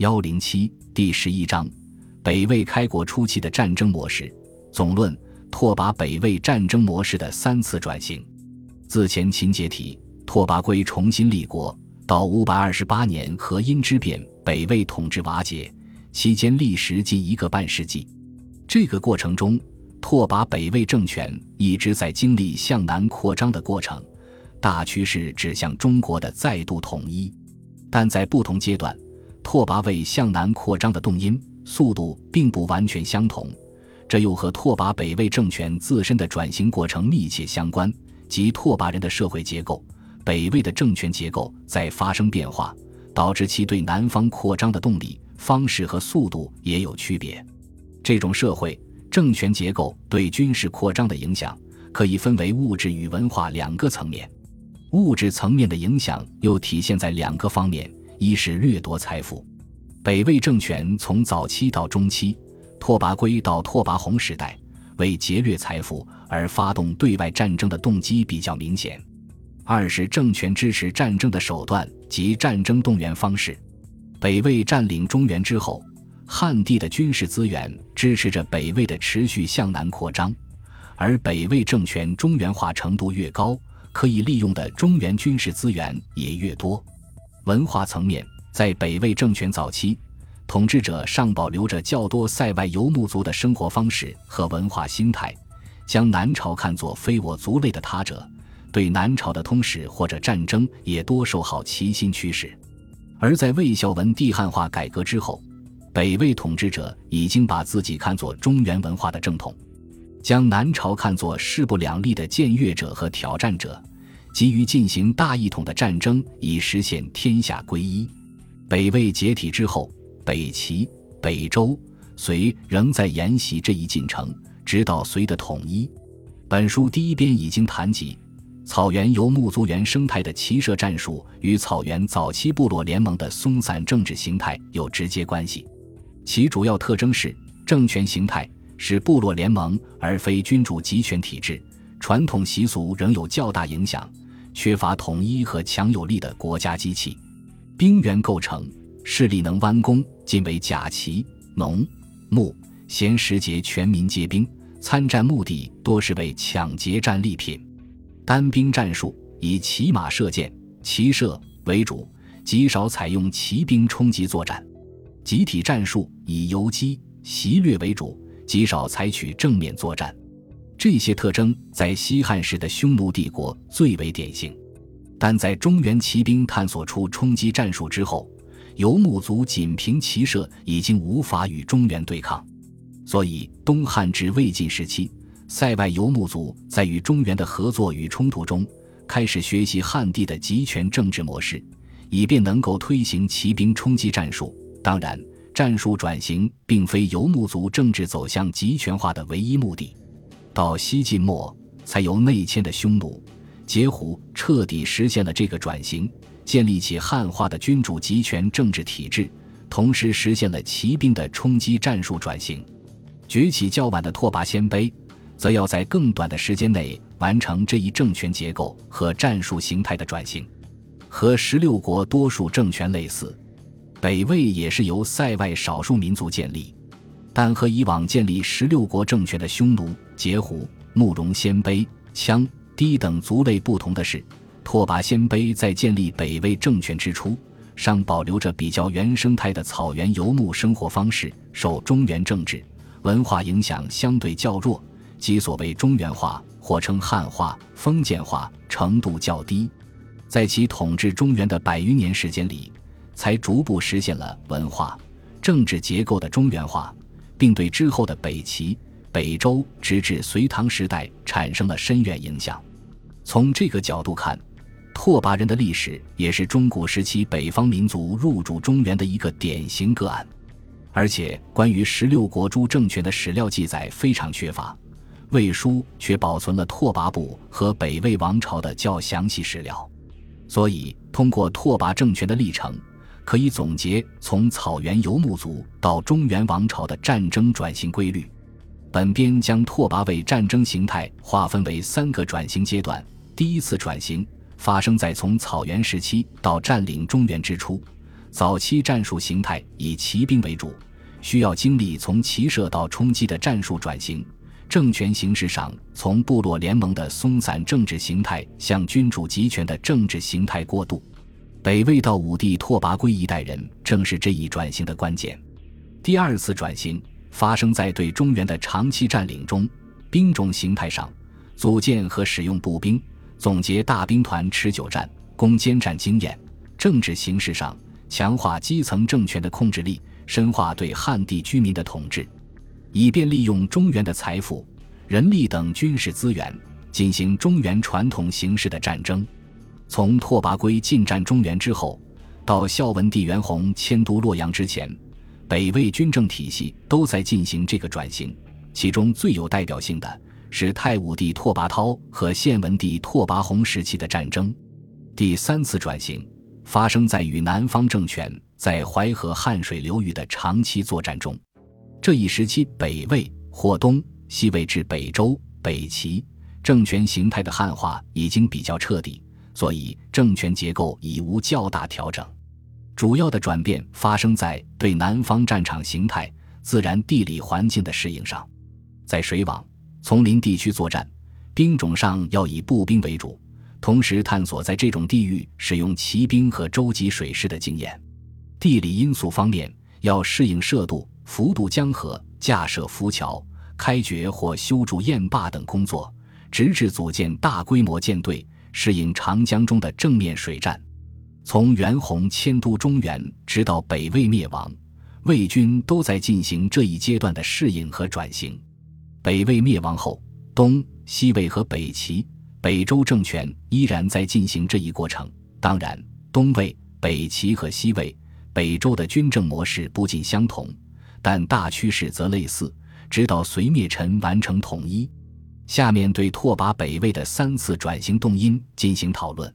幺零七第十一章，北魏开国初期的战争模式总论。拓跋北魏战争模式的三次转型。自前秦解体，拓跋圭重新立国，到五百二十八年河阴之变，北魏统治瓦解，期间历时近一个半世纪。这个过程中，拓跋北魏政权一直在经历向南扩张的过程，大趋势指向中国的再度统一。但在不同阶段，拓跋魏向南扩张的动因、速度并不完全相同，这又和拓跋北魏政权自身的转型过程密切相关，即拓跋人的社会结构、北魏的政权结构在发生变化，导致其对南方扩张的动力、方式和速度也有区别。这种社会政权结构对军事扩张的影响，可以分为物质与文化两个层面。物质层面的影响又体现在两个方面：一是掠夺财富。北魏政权从早期到中期，拓跋圭到拓跋宏时代，为劫掠财富而发动对外战争的动机比较明显；二是政权支持战争的手段及战争动员方式。北魏占领中原之后，汉地的军事资源支持着北魏的持续向南扩张，而北魏政权中原化程度越高。可以利用的中原军事资源也越多。文化层面，在北魏政权早期，统治者尚保留着较多塞外游牧族的生活方式和文化心态，将南朝看作非我族类的他者，对南朝的通史或者战争也多受好奇心驱使。而在魏孝文帝汉化改革之后，北魏统治者已经把自己看作中原文化的正统。将南朝看作势不两立的僭越者和挑战者，急于进行大一统的战争，以实现天下归一。北魏解体之后，北齐、北周、隋仍在沿袭这一进程，直到隋的统一。本书第一编已经谈及，草原游牧族原生态的骑射战术与草原早期部落联盟的松散政治形态有直接关系，其主要特征是政权形态。是部落联盟而非君主集权体制，传统习俗仍有较大影响，缺乏统一和强有力的国家机器。兵源构成势力能弯弓，仅为甲骑、农、牧、闲时节全民皆兵，参战目的多是为抢劫战利品。单兵战术以骑马射箭、骑射为主，极少采用骑兵冲击作战。集体战术以游击、袭掠为主。极少采取正面作战，这些特征在西汉时的匈奴帝国最为典型。但在中原骑兵探索出冲击战术之后，游牧族仅凭骑射已经无法与中原对抗。所以，东汉至魏晋时期，塞外游牧族在与中原的合作与冲突中，开始学习汉地的集权政治模式，以便能够推行骑兵冲击战术。当然。战术转型并非游牧族政治走向集权化的唯一目的。到西晋末，才由内迁的匈奴、羯胡彻底实现了这个转型，建立起汉化的君主集权政治体制，同时实现了骑兵的冲击战术转型。崛起较晚的拓跋鲜卑，则要在更短的时间内完成这一政权结构和战术形态的转型，和十六国多数政权类似。北魏也是由塞外少数民族建立，但和以往建立十六国政权的匈奴、羯胡、慕容鲜卑、羌、氐等族类不同的是，拓跋鲜卑在建立北魏政权之初，尚保留着比较原生态的草原游牧生活方式，受中原政治文化影响相对较弱，即所谓中原化或称汉化、封建化程度较低。在其统治中原的百余年时间里。才逐步实现了文化、政治结构的中原化，并对之后的北齐、北周直至隋唐时代产生了深远影响。从这个角度看，拓跋人的历史也是中古时期北方民族入主中原的一个典型个案。而且，关于十六国诸政权的史料记载非常缺乏，魏书却保存了拓跋部和北魏王朝的较详细史料。所以，通过拓跋政权的历程。可以总结从草原游牧族到中原王朝的战争转型规律。本编将拓跋魏战争形态划分为三个转型阶段：第一次转型发生在从草原时期到占领中原之初，早期战术形态以骑兵为主，需要经历从骑射到冲击的战术转型。政权形式上，从部落联盟的松散政治形态向君主集权的政治形态过渡。北魏到武帝拓跋圭一代人，正是这一转型的关键。第二次转型发生在对中原的长期占领中，兵种形态上，组建和使用步兵，总结大兵团持久战、攻坚战经验；政治形式上，强化基层政权的控制力，深化对汉地居民的统治。以便利用中原的财富、人力等军事资源，进行中原传统形式的战争。从拓跋圭进占中原之后，到孝文帝元宏迁都洛阳之前，北魏军政体系都在进行这个转型。其中最有代表性的是太武帝拓跋焘和献文帝拓跋宏时期的战争。第三次转型发生在与南方政权在淮河汉水流域的长期作战中。这一时期，北魏、或东西魏至北周、北齐政权形态的汉化已经比较彻底，所以政权结构已无较大调整。主要的转变发生在对南方战场形态、自然地理环境的适应上。在水网、丛林地区作战，兵种上要以步兵为主，同时探索在这种地域使用骑兵和舟楫水师的经验。地理因素方面，要适应涉渡。浮渡江河、架设浮桥、开掘或修筑堰坝等工作，直至组建大规模舰队，适应长江中的正面水战。从袁弘迁都中原，直到北魏灭亡，魏军都在进行这一阶段的适应和转型。北魏灭亡后，东西魏和北齐、北周政权依然在进行这一过程。当然，东魏、北齐和西魏、北周的军政模式不尽相同。但大趋势则类似，直到隋灭陈完成统一。下面对拓跋北魏的三次转型动因进行讨论。